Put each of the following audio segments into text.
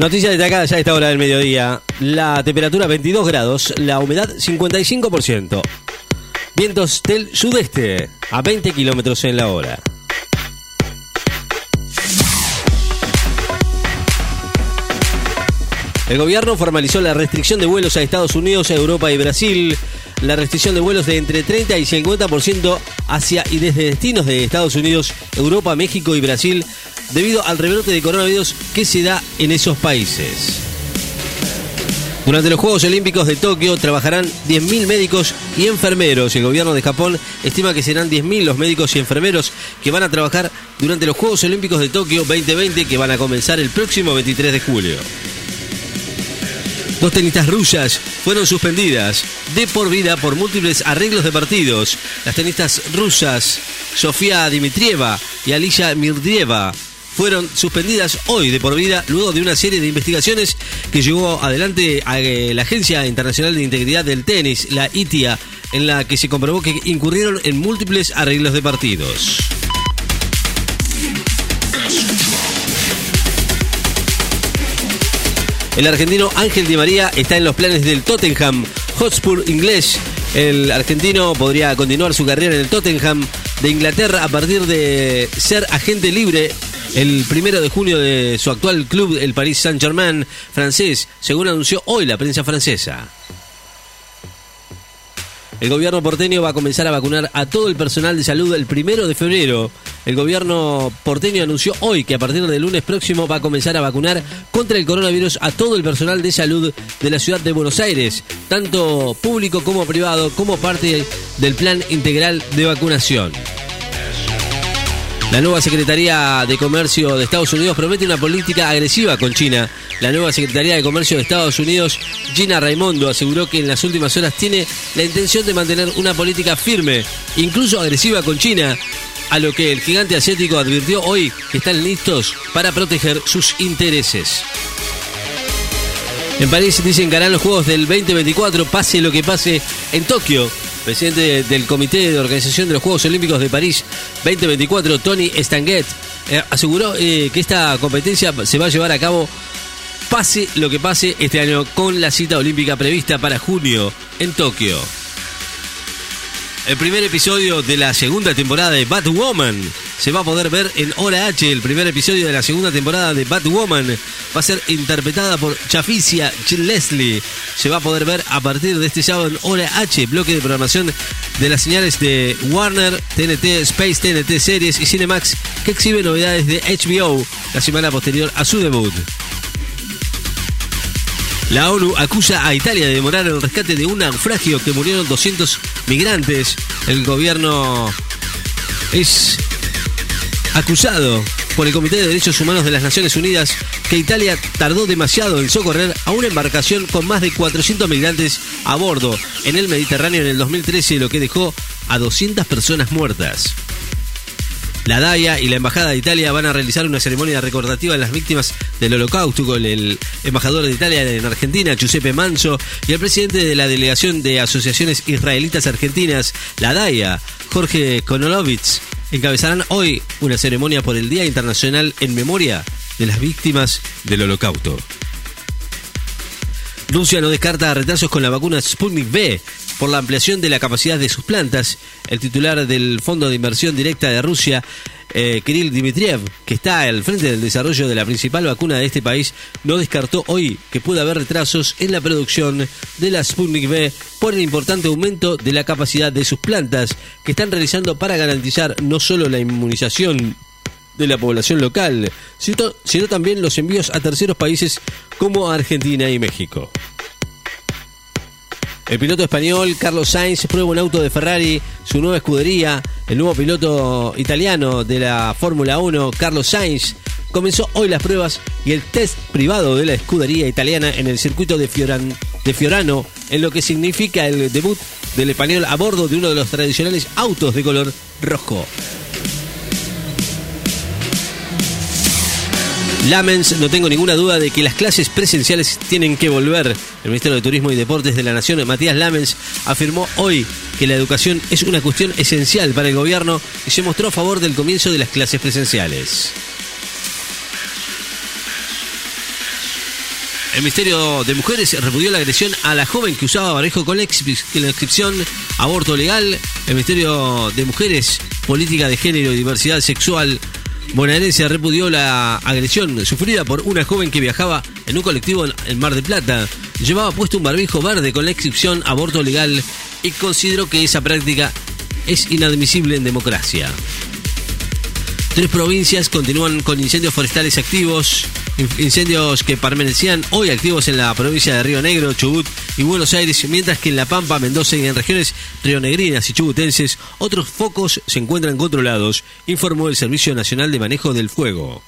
Noticia destacada ya a esta hora del mediodía. La temperatura 22 grados, la humedad 55%. Vientos del sudeste a 20 kilómetros en la hora. El gobierno formalizó la restricción de vuelos a Estados Unidos, Europa y Brasil. La restricción de vuelos de entre 30 y 50% hacia y desde destinos de Estados Unidos, Europa, México y Brasil debido al rebrote de coronavirus que se da en esos países. Durante los Juegos Olímpicos de Tokio trabajarán 10.000 médicos y enfermeros. El gobierno de Japón estima que serán 10.000 los médicos y enfermeros que van a trabajar durante los Juegos Olímpicos de Tokio 2020 que van a comenzar el próximo 23 de julio. Dos tenistas rusas fueron suspendidas de por vida por múltiples arreglos de partidos. Las tenistas rusas Sofía Dimitrieva y Alicia Mirdrieva fueron suspendidas hoy de por vida luego de una serie de investigaciones que llevó adelante a eh, la Agencia Internacional de Integridad del Tenis, la ITIA, en la que se comprobó que incurrieron en múltiples arreglos de partidos. El argentino Ángel Di María está en los planes del Tottenham Hotspur inglés. El argentino podría continuar su carrera en el Tottenham de Inglaterra a partir de ser agente libre el primero de junio de su actual club, el Paris Saint-Germain francés, según anunció hoy la prensa francesa. El gobierno porteño va a comenzar a vacunar a todo el personal de salud el primero de febrero. El gobierno porteño anunció hoy que a partir del lunes próximo va a comenzar a vacunar contra el coronavirus a todo el personal de salud de la ciudad de Buenos Aires, tanto público como privado, como parte del plan integral de vacunación. La nueva Secretaría de Comercio de Estados Unidos promete una política agresiva con China. La nueva Secretaría de Comercio de Estados Unidos, Gina Raimondo, aseguró que en las últimas horas tiene la intención de mantener una política firme, incluso agresiva con China, a lo que el gigante asiático advirtió hoy que están listos para proteger sus intereses. En París dicen que harán los Juegos del 2024, pase lo que pase en Tokio presidente del Comité de Organización de los Juegos Olímpicos de París 2024, Tony Stanguet, eh, aseguró eh, que esta competencia se va a llevar a cabo pase lo que pase este año con la cita olímpica prevista para junio en Tokio. El primer episodio de la segunda temporada de Batwoman se va a poder ver en Hora H. El primer episodio de la segunda temporada de Batwoman va a ser interpretada por Chaficia Leslie. Se va a poder ver a partir de este sábado en Hora H, bloque de programación de las señales de Warner, TNT, Space, TNT Series y Cinemax, que exhibe novedades de HBO la semana posterior a su debut. La ONU acusa a Italia de demorar el rescate de un naufragio que murieron 200 migrantes. El gobierno es acusado por el Comité de Derechos Humanos de las Naciones Unidas que Italia tardó demasiado en socorrer a una embarcación con más de 400 migrantes a bordo en el Mediterráneo en el 2013, lo que dejó a 200 personas muertas. La DAIA y la Embajada de Italia van a realizar una ceremonia recordativa a las víctimas del holocausto con el embajador de Italia en Argentina, Giuseppe Manso, y el presidente de la Delegación de Asociaciones Israelitas Argentinas, la DAIA, Jorge Konolovitz, encabezarán hoy una ceremonia por el Día Internacional en memoria de las víctimas del holocausto. Rusia no descarta retrasos con la vacuna Sputnik V por la ampliación de la capacidad de sus plantas. El titular del Fondo de Inversión Directa de Rusia, eh, Kirill Dmitriev, que está al frente del desarrollo de la principal vacuna de este país, no descartó hoy que pueda haber retrasos en la producción de la Sputnik V por el importante aumento de la capacidad de sus plantas que están realizando para garantizar no solo la inmunización de la población local, sino, sino también los envíos a terceros países como Argentina y México. El piloto español Carlos Sainz prueba un auto de Ferrari, su nueva escudería. El nuevo piloto italiano de la Fórmula 1, Carlos Sainz, comenzó hoy las pruebas y el test privado de la escudería italiana en el circuito de, Fioran, de Fiorano, en lo que significa el debut del español a bordo de uno de los tradicionales autos de color rojo. Lamens, no tengo ninguna duda de que las clases presenciales tienen que volver. El Ministerio de Turismo y Deportes de la Nación, Matías Lamens, afirmó hoy que la educación es una cuestión esencial para el gobierno y se mostró a favor del comienzo de las clases presenciales. El Ministerio de Mujeres repudió la agresión a la joven que usaba barrejo con la inscripción aborto legal. El Ministerio de Mujeres, Política de Género y Diversidad Sexual bonaerense repudió la agresión sufrida por una joven que viajaba en un colectivo en Mar de Plata. Llevaba puesto un barbijo verde con la inscripción aborto legal y consideró que esa práctica es inadmisible en democracia. Tres provincias continúan con incendios forestales activos, incendios que permanecían hoy activos en la provincia de Río Negro, Chubut y Buenos Aires, mientras que en La Pampa, Mendoza y en regiones rionegrinas y chubutenses otros focos se encuentran controlados, informó el Servicio Nacional de Manejo del Fuego.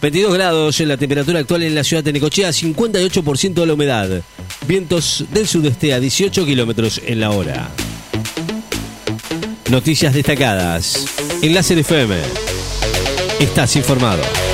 22 grados en la temperatura actual en la ciudad de Necochea, 58% de la humedad. Vientos del sudeste a 18 kilómetros en la hora. Noticias destacadas. En Láser FM. Estás informado.